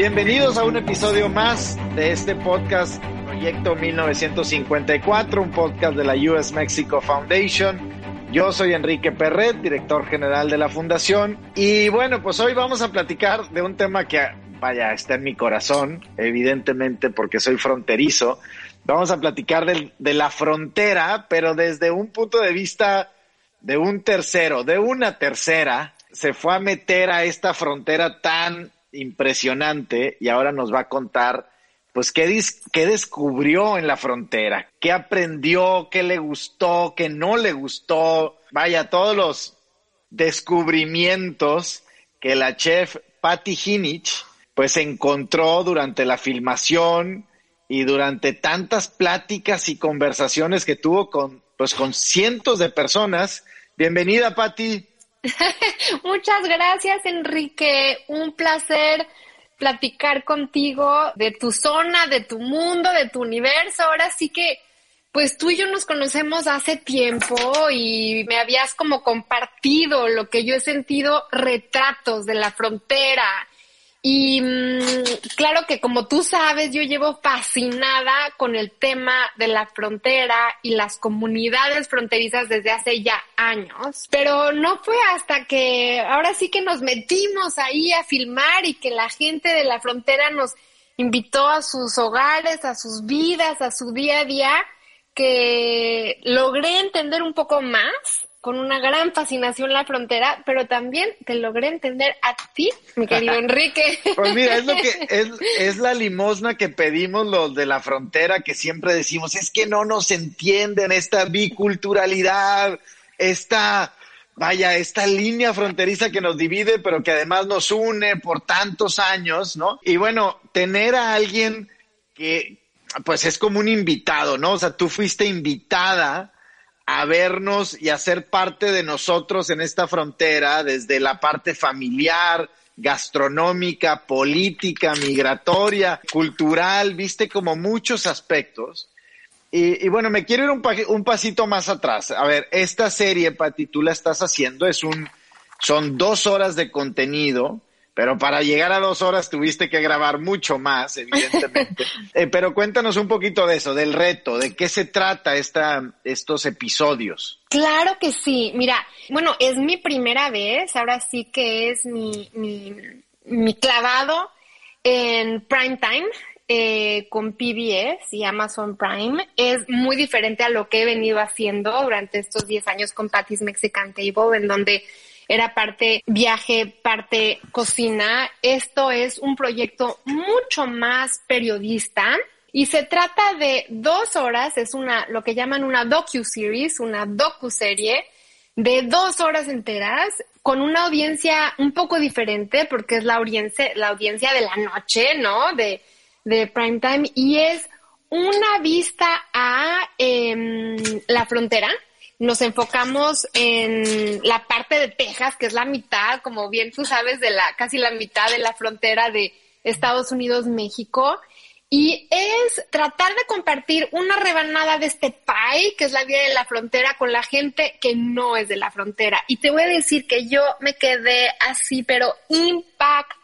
Bienvenidos a un episodio más de este podcast Proyecto 1954, un podcast de la US Mexico Foundation. Yo soy Enrique Perret, director general de la fundación. Y bueno, pues hoy vamos a platicar de un tema que, vaya, está en mi corazón, evidentemente porque soy fronterizo. Vamos a platicar de la frontera, pero desde un punto de vista de un tercero, de una tercera, se fue a meter a esta frontera tan impresionante y ahora nos va a contar pues qué, qué descubrió en la frontera, qué aprendió, qué le gustó, qué no le gustó, vaya, todos los descubrimientos que la chef Patty Hinich pues encontró durante la filmación y durante tantas pláticas y conversaciones que tuvo con pues con cientos de personas. Bienvenida Patty. Muchas gracias, Enrique. Un placer platicar contigo de tu zona, de tu mundo, de tu universo. Ahora sí que, pues tú y yo nos conocemos hace tiempo y me habías como compartido lo que yo he sentido, retratos de la frontera, y mm, claro que como tú sabes, yo llevo fascinada con el tema de la frontera y las comunidades fronterizas desde hace ya años, pero no fue hasta que ahora sí que nos metimos ahí a filmar y que la gente de la frontera nos invitó a sus hogares, a sus vidas, a su día a día, que logré entender un poco más con una gran fascinación la frontera, pero también te logré entender a ti, mi querido Enrique. Pues mira, es lo que es, es la limosna que pedimos los de la frontera, que siempre decimos, es que no nos entienden esta biculturalidad, esta, vaya, esta línea fronteriza que nos divide, pero que además nos une por tantos años, ¿no? Y bueno, tener a alguien que, pues es como un invitado, ¿no? O sea, tú fuiste invitada a vernos y a ser parte de nosotros en esta frontera, desde la parte familiar, gastronómica, política, migratoria, cultural, viste como muchos aspectos. Y, bueno, me quiero ir un, un, pasito más atrás. A ver, esta serie, Pati, tú la estás haciendo, es un, son dos horas de contenido pero para llegar a dos horas tuviste que grabar mucho más, evidentemente. Eh, pero cuéntanos un poquito de eso, del reto, de qué se trata esta, estos episodios. Claro que sí. Mira, bueno, es mi primera vez, ahora sí que es mi, mi, mi clavado en prime time. Eh, con PBS y Amazon Prime es muy diferente a lo que he venido haciendo durante estos 10 años con Patty's Mexican Table, en donde era parte viaje, parte cocina. Esto es un proyecto mucho más periodista. Y se trata de dos horas, es una, lo que llaman una docu-series, una docu-serie de dos horas enteras con una audiencia un poco diferente porque es la audiencia, la audiencia de la noche, ¿no? De, de prime time y es una vista a em, la frontera, nos enfocamos en la parte de Texas, que es la mitad, como bien tú sabes, de la, casi la mitad de la frontera de Estados Unidos, México. Y es tratar de compartir una rebanada de este pie, que es la vida de la frontera, con la gente que no es de la frontera. Y te voy a decir que yo me quedé así, pero impactada,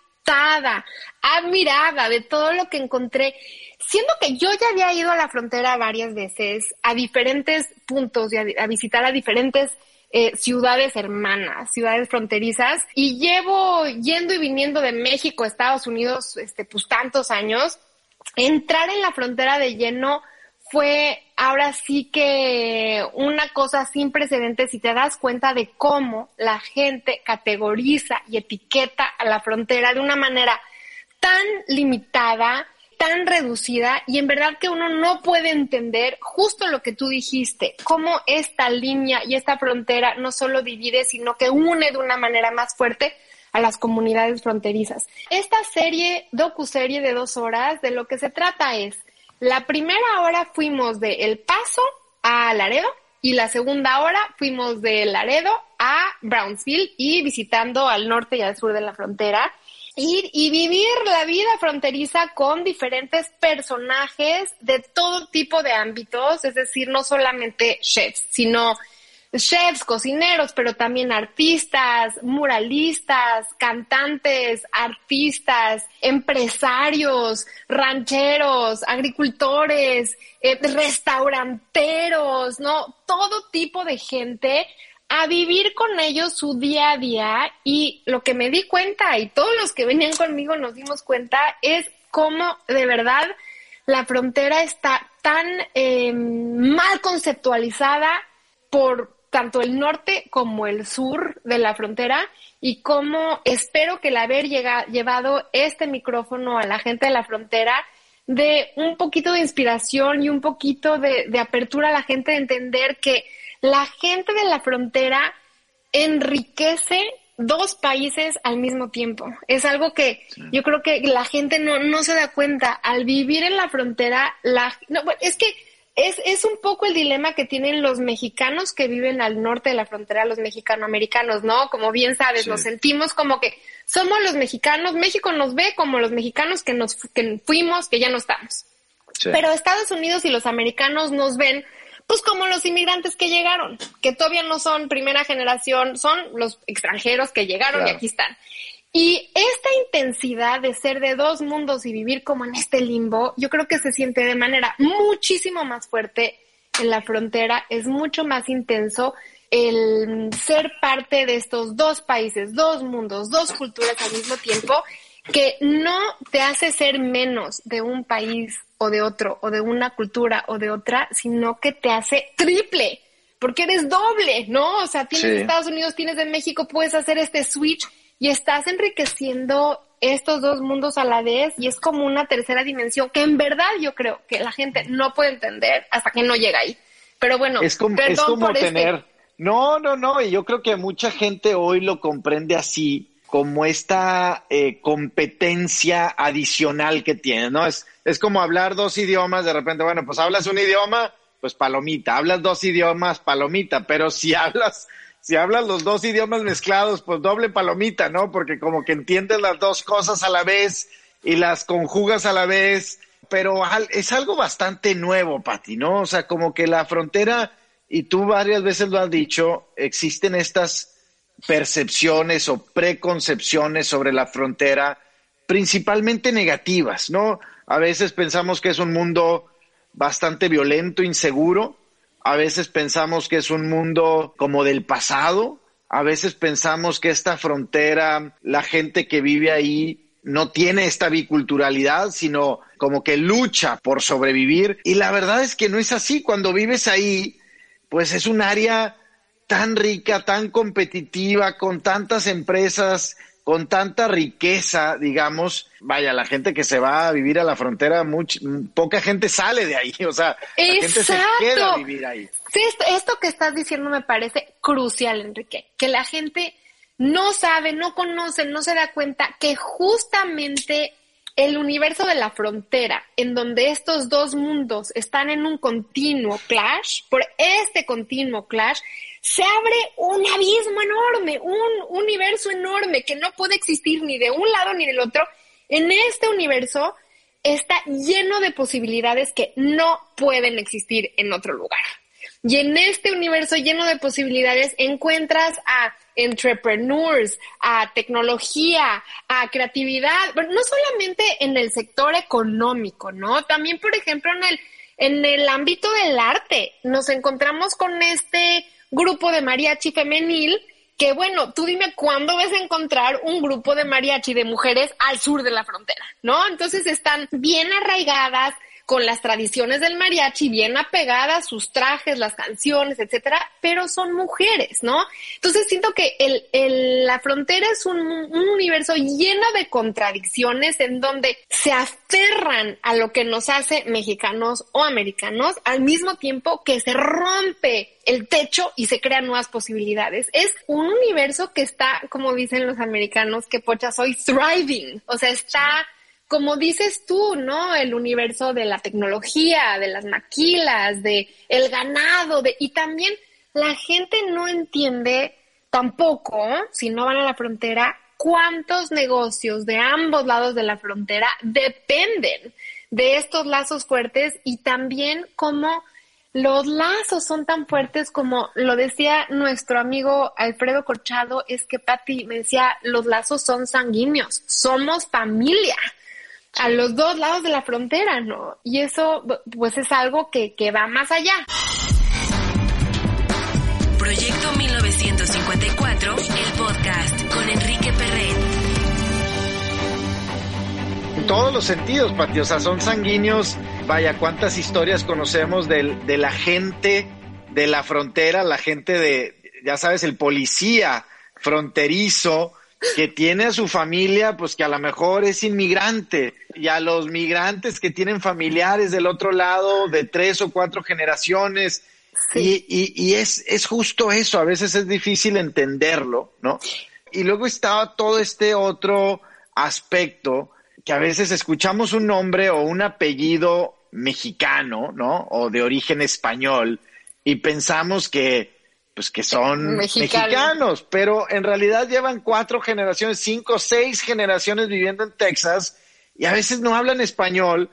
admirada de todo lo que encontré. Siendo que yo ya había ido a la frontera varias veces, a diferentes puntos y a, visitar a diferentes eh, ciudades hermanas, ciudades fronterizas, y llevo yendo y viniendo de México a Estados Unidos, este, pues tantos años, entrar en la frontera de lleno fue ahora sí que una cosa sin precedentes si te das cuenta de cómo la gente categoriza y etiqueta a la frontera de una manera tan limitada, tan reducida y en verdad que uno no puede entender justo lo que tú dijiste, cómo esta línea y esta frontera no solo divide, sino que une de una manera más fuerte a las comunidades fronterizas. Esta serie, docu-serie de dos horas, de lo que se trata es la primera hora fuimos de El Paso a Laredo y la segunda hora fuimos de Laredo a Brownsville y visitando al norte y al sur de la frontera. Y vivir la vida fronteriza con diferentes personajes de todo tipo de ámbitos, es decir, no solamente chefs, sino chefs, cocineros, pero también artistas, muralistas, cantantes, artistas, empresarios, rancheros, agricultores, eh, restauranteros, ¿no? Todo tipo de gente a vivir con ellos su día a día y lo que me di cuenta y todos los que venían conmigo nos dimos cuenta es cómo de verdad la frontera está tan eh, mal conceptualizada por tanto el norte como el sur de la frontera y cómo espero que el haber llevado este micrófono a la gente de la frontera de un poquito de inspiración y un poquito de, apertura a la gente de entender que la gente de la frontera enriquece dos países al mismo tiempo. Es algo que yo creo que la gente no, no se da cuenta. Al vivir en la frontera, la, no, es que es, es un poco el dilema que tienen los mexicanos que viven al norte de la frontera, los mexicanoamericanos, ¿no? Como bien sabes, nos sentimos como que somos los mexicanos, México nos ve como los mexicanos que nos que fuimos, que ya no estamos. Pero Estados Unidos y los americanos nos ven pues como los inmigrantes que llegaron, que todavía no son primera generación, son los extranjeros que llegaron y aquí están. Y esta intensidad de ser de dos mundos y vivir como en este limbo, yo creo que se siente de manera muchísimo más fuerte en la frontera, es mucho más intenso el ser parte de estos dos países, dos mundos, dos culturas al mismo tiempo, que no te hace ser menos de un país o de otro, o de una cultura o de otra, sino que te hace triple, porque eres doble, ¿no? O sea, tienes de Estados Unidos, tienes de México, puedes hacer este switch y estás enriqueciendo estos dos mundos a la vez y es como una tercera dimensión que en verdad yo creo que la gente no puede entender hasta que no llega ahí. Pero bueno, es como, es como este tener... No, no, no, y yo creo que mucha gente hoy lo comprende así, como esta eh, competencia adicional que tiene, ¿no? Es, es como hablar dos idiomas, de repente, bueno, pues hablas un idioma, pues palomita, hablas dos idiomas, palomita, pero si hablas si hablas los dos idiomas mezclados, pues doble palomita, ¿no? Porque como que entiendes las dos cosas a la vez y las conjugas a la vez, pero es algo bastante nuevo, Pati, ¿no? O sea, como que la frontera, y tú varias veces lo has dicho, existen estas percepciones o preconcepciones sobre la frontera, principalmente negativas, ¿no? A veces pensamos que es un mundo bastante violento, inseguro, a veces pensamos que es un mundo como del pasado, a veces pensamos que esta frontera, la gente que vive ahí no tiene esta biculturalidad, sino como que lucha por sobrevivir. Y la verdad es que no es así. Cuando vives ahí, pues es un área tan rica, tan competitiva, con tantas empresas con tanta riqueza, digamos, vaya, la gente que se va a vivir a la frontera, poca gente sale de ahí, o sea, la gente se queda a vivir ahí. Sí, esto, que estás diciendo me parece crucial, Enrique, que la gente no sabe, no conoce, no se da cuenta que justamente el universo de la frontera, en donde estos dos mundos están en un continuo clash, por este continuo clash, se abre un abismo enorme, un universo enorme que no puede existir ni de un lado ni del otro. En este universo está lleno de posibilidades que no pueden existir en otro lugar. Y en este universo lleno de posibilidades encuentras a entrepreneurs, a tecnología, a creatividad, no solamente en el sector económico, ¿no? También, por ejemplo, en el, en el ámbito del arte. Nos encontramos con este grupo de mariachi femenil que bueno, tú dime cuándo ves a encontrar un grupo de mariachi de mujeres al sur de la frontera, ¿no? Entonces están bien arraigadas, con las tradiciones del mariachi bien apegadas, sus trajes, las canciones, etcétera, pero son mujeres, ¿no? Entonces siento que el, la frontera es un, un, universo lleno de contradicciones en donde se aferran a lo que nos hace mexicanos o americanos al mismo tiempo que se rompe el techo y se crean nuevas posibilidades. Es un universo que está, como dicen los americanos, que pocha soy thriving, o sea, está como dices tú, ¿no? El universo de la tecnología, de las maquilas, de el ganado, de, y también la gente no entiende tampoco, si no van a la frontera, cuántos negocios de ambos lados de la frontera dependen de estos lazos fuertes y también cómo los lazos son tan fuertes como lo decía nuestro amigo Alfredo Corchado, es que Patti me decía, los lazos son sanguíneos, somos familia a los dos lados de la frontera, ¿no? Y eso, pues es algo que, que va más allá. Proyecto 1954, el podcast con Enrique Perret. En todos los sentidos, Pati, o sea, son sanguíneos. Vaya, cuántas historias conocemos de, de la gente de la frontera, la gente de, ya sabes, el policía fronterizo, que tiene a su familia, pues que a lo mejor es inmigrante, y a los migrantes que tienen familiares del otro lado de tres o cuatro generaciones. Y, y, y, es, es justo eso, a veces es difícil entenderlo, ¿no? Y luego está todo este otro aspecto que a veces escuchamos un nombre o un apellido mexicano, ¿no? O de origen español y pensamos que pues que son mexicanos, pero en realidad llevan cuatro generaciones, cinco, seis generaciones viviendo en Texas y a veces no hablan español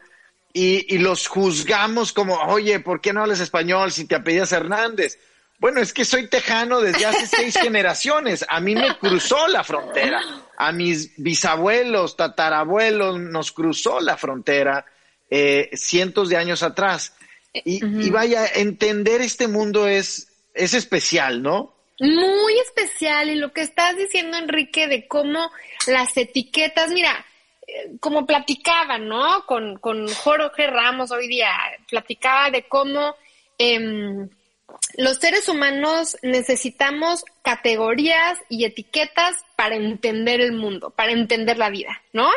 y, y los juzgamos como, oye, ¿por qué no hablas español si te apellidas Hernández? Bueno, es que soy tejano desde hace seis generaciones. A mí me cruzó la frontera. A mis bisabuelos, tatarabuelos, nos cruzó la frontera eh, cientos de años atrás. Y, y vaya, entender este mundo es, es especial, ¿no? Muy especial. Y lo que estás diciendo, Enrique, de cómo las etiquetas, mira, eh, como platicaba, ¿no? Con, con Jorge Ramos hoy día, platicaba de cómo eh, los seres humanos necesitamos categorías y etiquetas para entender el mundo, para entender la vida, ¿no?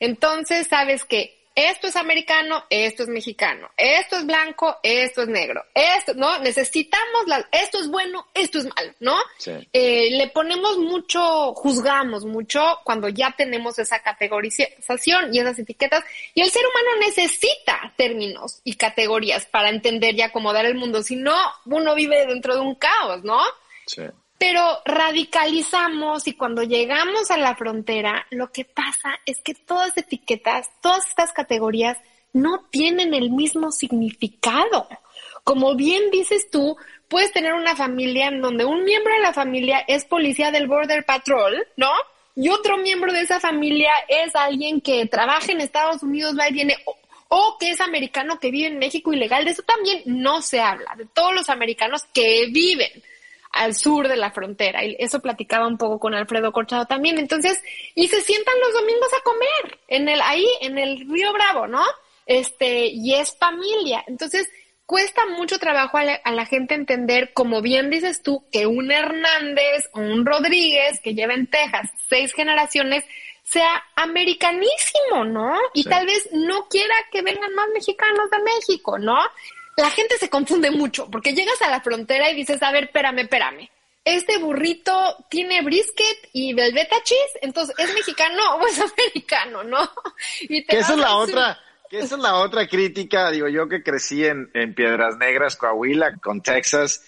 Entonces, sabes que esto es americano, esto es mexicano, esto es blanco, esto es negro, esto, ¿no? Necesitamos, la, esto es bueno, esto es malo, ¿no? Eh, le ponemos mucho, juzgamos mucho cuando ya tenemos esa categorización y esas etiquetas, y el ser humano necesita términos y categorías para entender y acomodar el mundo, si no, uno vive dentro de un caos, ¿no? Sí pero radicalizamos y cuando llegamos a la frontera, lo que pasa es que todas etiquetas, todas estas categorías no tienen el mismo significado. Como bien dices tú, puedes tener una familia en donde un miembro de la familia es policía del Border Patrol, ¿no? Y otro miembro de esa familia es alguien que trabaja en Estados Unidos, va y viene, o que es americano que vive en México ilegal. De eso también no se habla, de todos los americanos que viven al sur de la frontera. Y eso platicaba un poco con Alfredo Corchado también. Entonces, y se sientan los domingos a comer en el, ahí, en el Río Bravo, ¿no? Este, y es familia. Entonces, cuesta mucho trabajo a la, a la, gente entender, como bien dices tú, que un Hernández o un Rodríguez que lleva en Texas seis generaciones sea americanísimo, ¿no? Y sí. tal vez no quiera que vengan más mexicanos de México, ¿no? La gente se confunde mucho porque llegas a la frontera y dices, a ver, espérame, espérame. Este burrito tiene brisket y velveta cheese, entonces ¿es mexicano o es americano, no? Y te esa es la otra, que esa es la otra crítica, digo yo que crecí en, en Piedras Negras, Coahuila, con Texas,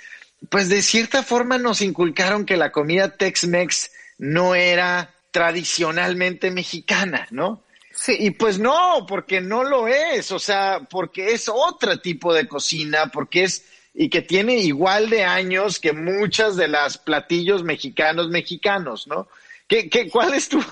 pues de cierta forma nos inculcaron que la comida Tex-Mex no era tradicionalmente mexicana, ¿no? Sí. Y pues no, porque no lo es, o sea, porque es otro tipo de cocina, porque es y que tiene igual de años que muchas de las platillos mexicanos mexicanos, ¿no? ¿Qué, qué, cuál es tu,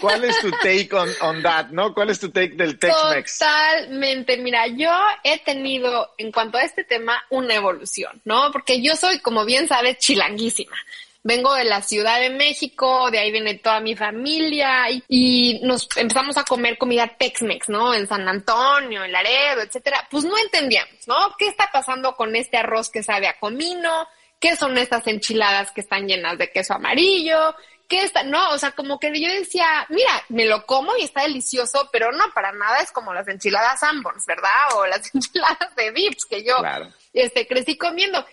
cuál es tu take on, on that, no? ¿Cuál es tu take del Tex-Mex? Totalmente. Mira, yo he tenido, en cuanto a este tema, una evolución, ¿no? Porque yo soy, como bien sabes, chilanguísima. Vengo de la Ciudad de México, de ahí viene toda mi familia y, nos empezamos a comer comida Tex-Mex, ¿no? En San Antonio, en Laredo, etcétera. Pues no entendíamos, ¿no? ¿Qué está pasando con este arroz que sabe a comino? ¿Qué son estas enchiladas que están llenas de queso amarillo? ¿Qué está? No, o sea, como que yo decía, mira, me lo como y está delicioso, pero no, para nada es como las enchiladas Sanborns, ¿verdad? O las enchiladas de Vips que yo este, crecí comiendo.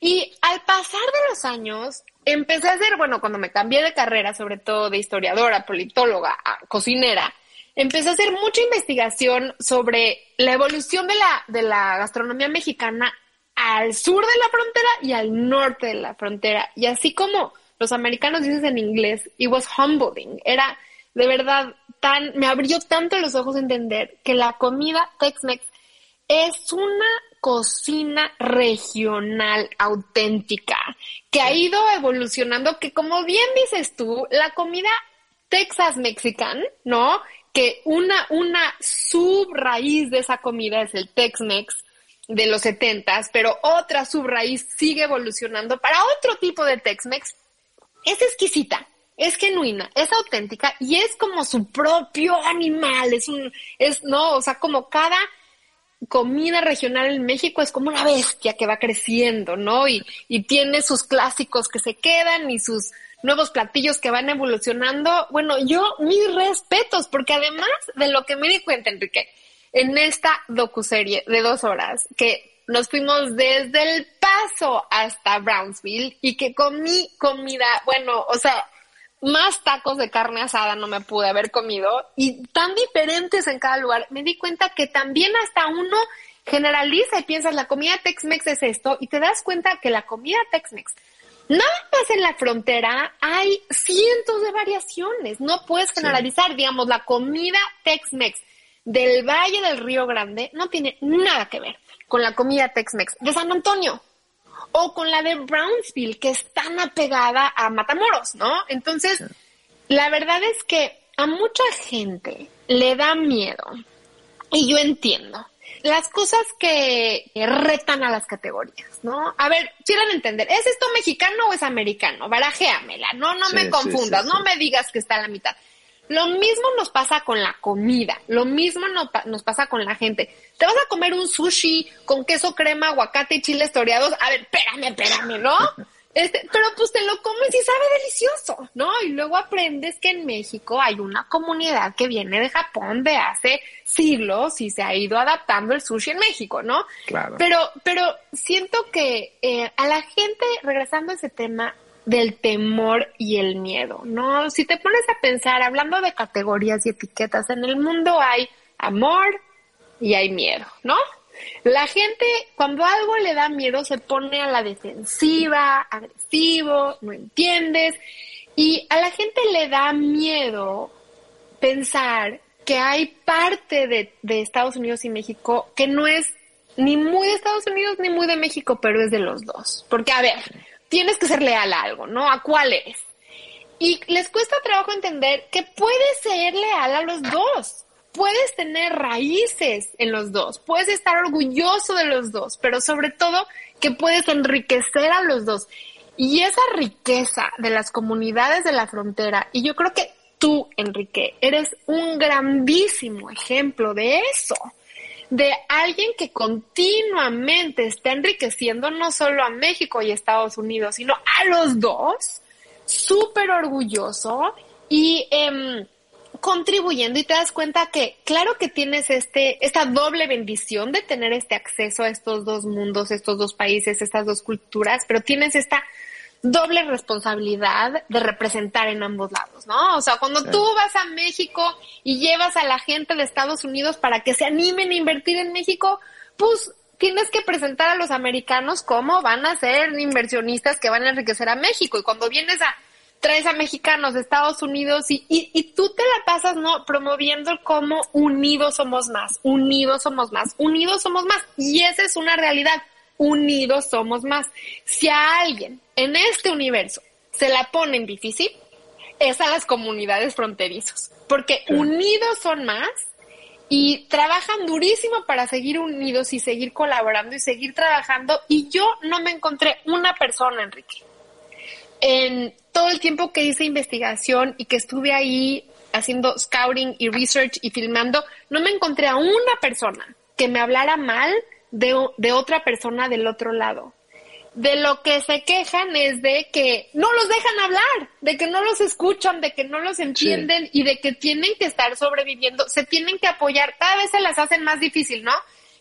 Y al pasar de los años, empecé a hacer, bueno, cuando me cambié de carrera, sobre todo de historiadora, politóloga, cocinera, empecé a hacer mucha investigación sobre la evolución de la, de la gastronomía mexicana al sur de la frontera y al norte de la frontera. Y así como los americanos dicen en inglés, it was humbling. Era de verdad tan, me abrió tanto los ojos a entender que la comida Tex-Mex es una cocina regional auténtica que ha ido evolucionando, que como bien dices tú, la comida Texas Mexican, ¿no? Que una, una subraíz de esa comida es el Tex-Mex de los setentas, pero otra subraíz sigue evolucionando para otro tipo de Tex-Mex. Es exquisita, es genuina, es auténtica y es como su propio animal, es un, es, no, o sea, como cada comida regional en México es como una bestia que va creciendo, ¿no? Y, y tiene sus clásicos que se quedan y sus nuevos platillos que van evolucionando. Bueno, yo mis respetos, porque además de lo que me di cuenta, Enrique, en esta docuserie de dos horas, que nos fuimos desde el paso hasta Brownsville y que comí comida, bueno, o sea, más tacos de carne asada no me pude haber comido y tan diferentes en cada lugar. Me di cuenta que también hasta uno generaliza y piensas la comida Tex-Mex es esto y te das cuenta que la comida Tex-Mex nada más en la frontera hay cientos de variaciones. No puedes generalizar, digamos, la comida Tex-Mex del Valle del Río Grande no tiene nada que ver con la comida Tex-Mex de San Antonio o con la de Brownsville, que es tan apegada a Matamoros, ¿no? Entonces, la verdad es que a mucha gente le da miedo, y yo entiendo, las cosas que retan a las categorías, ¿no? A ver, quieren entender, ¿es esto mexicano o es americano? Barajéamela, no, no me confundas, no me digas que está a la mitad. Lo mismo nos pasa con la comida, lo mismo nos pasa con la gente. Te vas a comer un sushi con queso, crema, aguacate y chiles toreados. A ver, espérame, espérame, ¿no? Este, pero pues te lo comes y sabe delicioso, ¿no? Y luego aprendes que en México hay una comunidad que viene de Japón de hace siglos y se ha ido adaptando el sushi en México, ¿no? Claro. Pero, pero siento que eh, a la gente, regresando a ese tema, del temor y el miedo, ¿no? Si te pones a pensar, hablando de categorías y etiquetas, en el mundo hay amor y hay miedo, ¿no? La gente, cuando algo le da miedo, se pone a la defensiva, agresivo, no entiendes. Y a la gente le da miedo pensar que hay parte de, Estados Unidos y México que no es ni muy de Estados Unidos ni muy de México, pero es de los dos. Porque, a ver, tienes que ser leal a algo, ¿no? ¿A cuál es? Y les cuesta trabajo entender que puedes ser leal a los dos. Puedes tener raíces en los dos, puedes estar orgulloso de los dos, pero sobre todo que puedes enriquecer a los dos. Y esa riqueza de las comunidades de la frontera, y yo creo que tú, Enrique, eres un grandísimo ejemplo de eso de alguien que continuamente está enriqueciendo no solo a México y Estados Unidos, sino a los dos, súper orgulloso y em, contribuyendo. Y te das cuenta que claro que tienes este, esta doble bendición de tener este acceso a estos dos mundos, estos dos países, estas dos culturas, pero tienes esta doble responsabilidad de representar en ambos lados, ¿no? O sea, cuando tú vas a México y llevas a la gente de Estados Unidos para que se animen a invertir en México, pues tienes que presentar a los americanos cómo van a ser inversionistas que van a enriquecer a México. Y cuando vienes a, traes a mexicanos de Estados Unidos y, y, y tú te la pasas, ¿no? Promoviendo cómo unidos somos más, unidos somos más, unidos somos más. Y esa es una realidad unidos somos más. Si a alguien en este universo se la ponen difícil, es a las comunidades fronterizos, porque unidos son más y trabajan durísimo para seguir unidos y seguir colaborando y seguir trabajando. Y yo no me encontré una persona, Enrique, en todo el tiempo que hice investigación y que estuve ahí haciendo scouting y research y filmando, no me encontré a una persona que me hablara mal de, de otra persona del otro lado de lo que se quejan es de que no los dejan hablar, de que no los escuchan, de que no los entienden y de que tienen que estar sobreviviendo, se tienen que apoyar, cada vez se las hacen más difícil, ¿no?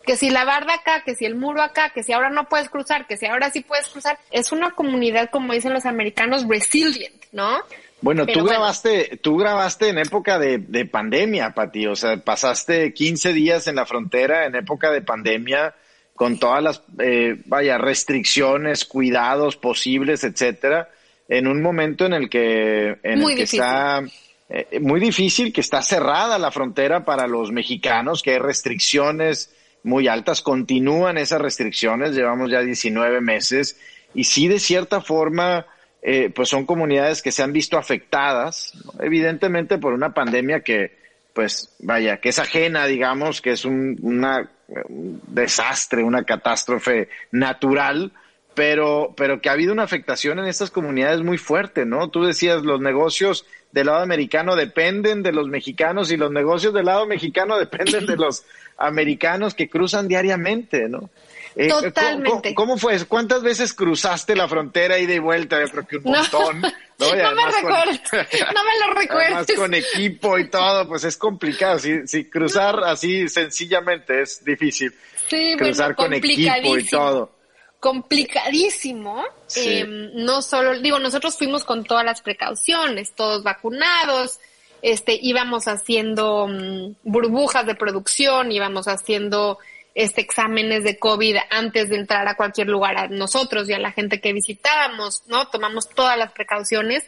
Que si la barda acá, que si el muro acá, que si ahora no puedes cruzar, que si ahora sí puedes cruzar, es una comunidad, como dicen los americanos, resilient, ¿no? Bueno, tú grabaste, tú grabaste en época de, de pandemia, Pati, o sea, pasaste 15 días en la frontera en época de pandemia con todas las, eh, vaya, restricciones, cuidados posibles, etcétera, en un momento en el que, en el que está eh, muy difícil, que está cerrada la frontera para los mexicanos, que hay restricciones muy altas, continúan esas restricciones, llevamos ya 19 meses, y sí, de cierta forma, eh, pues son comunidades que se han visto afectadas, evidentemente por una pandemia que, pues, vaya, que es ajena, digamos, que es un, una un desastre, una catástrofe natural, pero, pero que ha habido una afectación en estas comunidades muy fuerte, ¿no? Tú decías, los negocios del lado americano dependen de los mexicanos y los negocios del lado mexicano dependen de los americanos que cruzan diariamente, ¿no? Eh, Totalmente. ¿cómo, fue? ¿Cuántas veces cruzaste la frontera ida y vuelta? Yo creo que un montón. No, no me recuerdo. no me lo recuerdo. con equipo y todo, pues es complicado. Si, si cruzar así sencillamente es difícil. Sí, cruzar con equipo y todo complicadísimo. Em, no solo, digo, nosotros fuimos con todas las precauciones, todos vacunados, este, íbamos haciendo mm, burbujas de producción, íbamos haciendo este, exámenes de COVID antes de entrar a cualquier lugar a nosotros y a la gente que visitábamos, ¿no? Tomamos todas las precauciones,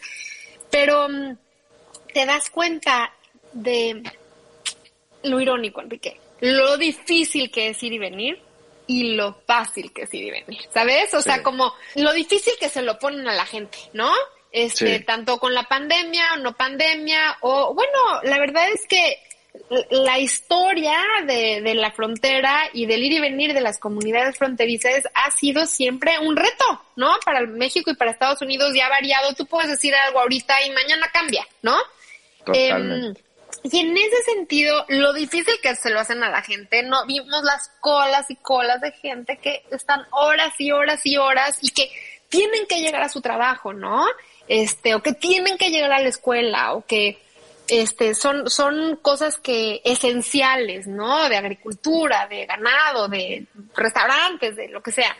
pero mm, te das cuenta de lo irónico, Enrique, lo difícil que es ir y venir y lo fácil que es ir y venir, ¿sabes? O sea, como lo difícil que se lo ponen a la gente, ¿no? Este, tanto con la pandemia o no pandemia, o bueno, la verdad es que la historia de, de, la frontera y del ir y venir de las comunidades fronterizas ha sido siempre un reto, ¿no? Para México y para Estados Unidos ya ha variado. Tú puedes decir algo ahorita y mañana cambia, ¿no? Totalmente. Em, y en ese sentido, lo difícil que se lo hacen a la gente, no vimos las colas y colas de gente que están horas y horas y horas y que tienen que llegar a su trabajo, ¿no? Este, o que tienen que llegar a la escuela, o que este, son, son cosas que esenciales, ¿no? De agricultura, de ganado, de restaurantes, de lo que sea.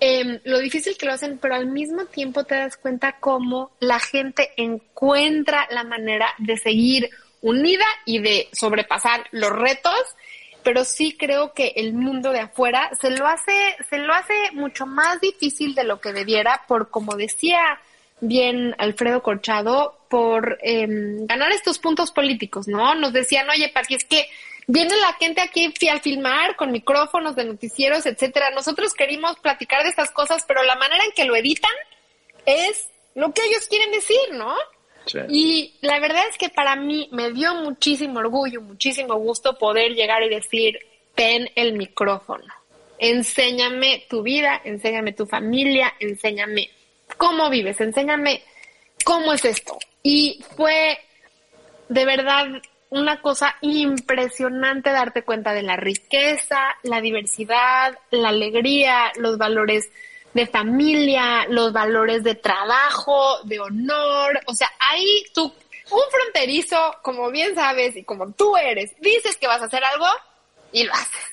Em, lo difícil que lo hacen, pero al mismo tiempo te das cuenta cómo la gente encuentra la manera de seguir unida y de sobrepasar los retos, pero sí creo que el mundo de afuera se lo hace, se lo hace mucho más difícil de lo que debiera, por como decía bien Alfredo Corchado por em, ganar estos puntos políticos, ¿no? Nos decían, oye, Pati, es que viene la gente aquí a filmar con micrófonos de noticieros, etcétera. Nosotros queríamos platicar de estas cosas, pero la manera en que lo editan es lo que ellos quieren decir, ¿no? Sí. Y la verdad es que para mí me dio muchísimo orgullo, muchísimo gusto poder llegar y decir, ten el micrófono, enséñame tu vida, enséñame tu familia, enséñame cómo vives, enséñame cómo es esto. Y fue de verdad una cosa impresionante darte cuenta de la riqueza, la diversidad, la alegría, los valores de familia, los valores de trabajo, de honor. O sea, ahí tú, un fronterizo, como bien sabes y como tú eres, dices que vas a hacer algo y lo haces.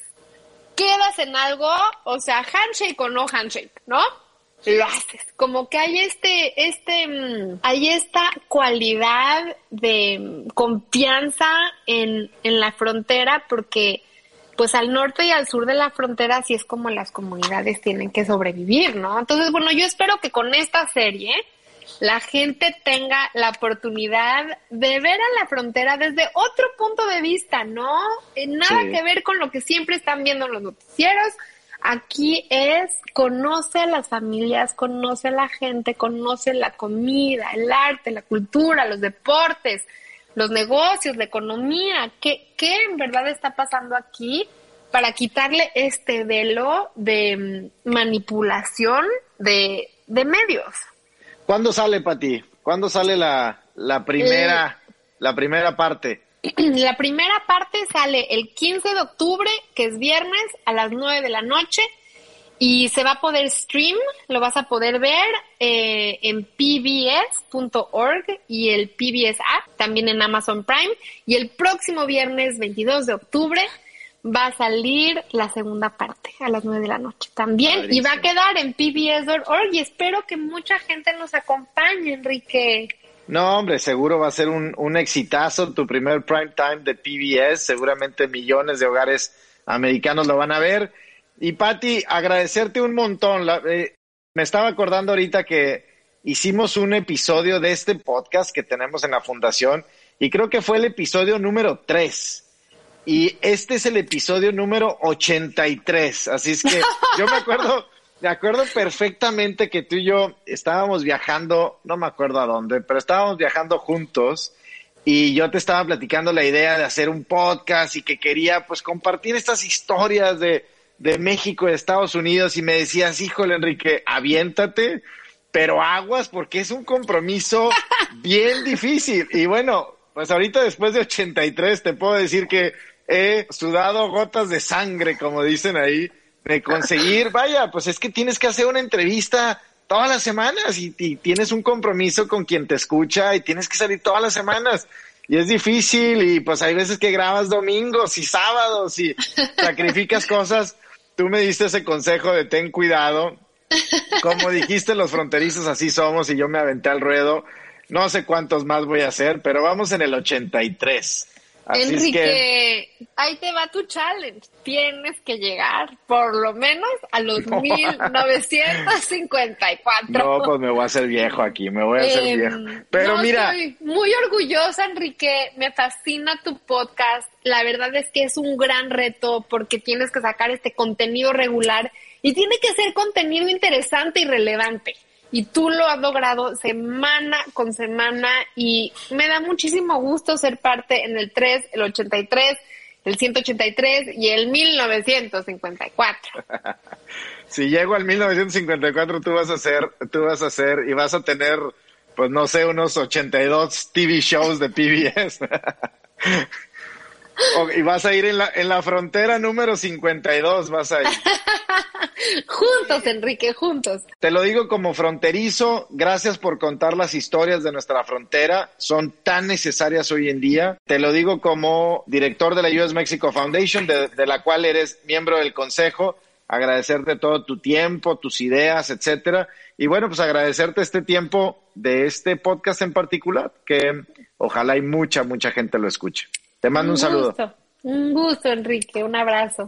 Quedas en algo, o sea, handshake o no handshake, ¿no? Lo haces. Como que hay este, este, mm, hay esta cualidad de confianza en, en la frontera porque pues al norte y al sur de la frontera así es como las comunidades tienen que sobrevivir, ¿no? Entonces, bueno, yo espero que con esta serie la gente tenga la oportunidad de ver a la frontera desde otro punto de vista, ¿no? Nada que ver con lo que siempre están viendo en los noticieros. Aquí es conoce a las familias, conoce a la gente, conoce la comida, el arte, la cultura, los deportes, los negocios, la economía, qué, qué en verdad está pasando aquí para quitarle este velo de mm, manipulación de, de medios. ¿Cuándo sale, Pati? ¿Cuándo sale la, la primera, la primera parte? La primera parte sale el 15 de octubre, que es viernes, a las 9 de la noche. Y se va a poder stream, lo vas a poder ver eh, en pbs.org y el PBS app, también en Amazon Prime. Y el próximo viernes 22 de octubre va a salir la segunda parte a las 9 de la noche también. Y va a quedar en pbs.org y espero que mucha gente nos acompañe, Enrique. No, hombre, seguro va a ser un, un exitazo tu primer prime time de PBS. Seguramente millones de hogares americanos lo van a ver. Y Patti, agradecerte un montón. Eh, me estaba acordando ahorita que hicimos un episodio de este podcast que tenemos en la fundación y creo que fue el episodio número 3. Y este es el episodio número 83. Así es que yo me acuerdo, me acuerdo perfectamente que tú y yo estábamos viajando, no me acuerdo a dónde, pero estábamos viajando juntos y yo te estaba platicando la idea de hacer un podcast y que quería pues compartir estas historias de, de México, de Estados Unidos y me decías, híjole Enrique, aviéntate, pero aguas porque es un compromiso bien difícil. Y bueno, pues ahorita después de 83 te puedo decir que he sudado gotas de sangre, como dicen ahí, de conseguir, vaya, pues es que tienes que hacer una entrevista todas las semanas y, y, tienes un compromiso con quien te escucha y tienes que salir todas las semanas. Y es difícil y pues hay veces que grabas domingos y sábados y sacrificas cosas tú me diste ese consejo de ten cuidado. Como dijiste, los fronterizos así somos y yo me aventé al ruedo. No sé cuántos más voy a hacer, pero vamos en el 83. Así Enrique, es que... ahí te va tu challenge. Tienes que llegar por lo menos a los no. 1954. No, pues me voy a hacer viejo aquí, me voy a hacer eh, viejo. Pero no, mira. Estoy muy orgullosa, Enrique. Me fascina tu podcast. La verdad es que es un gran reto porque tienes que sacar este contenido regular y tiene que ser contenido interesante y relevante y tú lo has logrado semana con semana y me da muchísimo gusto ser parte en el 3, el 83, el 183 y el 1954. si llego al 1954 tú vas a hacer, tú vas a hacer y vas a tener pues no sé, unos 82 TV shows de PBS. y vas a ir en la, en la frontera número 52, vas a ir. juntos, Enrique, juntos. Te lo digo como fronterizo, gracias por contar las historias de nuestra frontera, son tan necesarias hoy en día. Te lo digo como director de la US Mexico Foundation, de, de la cual eres miembro del consejo, agradecerte todo tu tiempo, tus ideas, etcétera. Y bueno, pues agradecerte este tiempo de este podcast en particular, que ojalá hay mucha, mucha gente lo escuche. Te mando un, un saludo. Un gusto, Enrique. Un abrazo.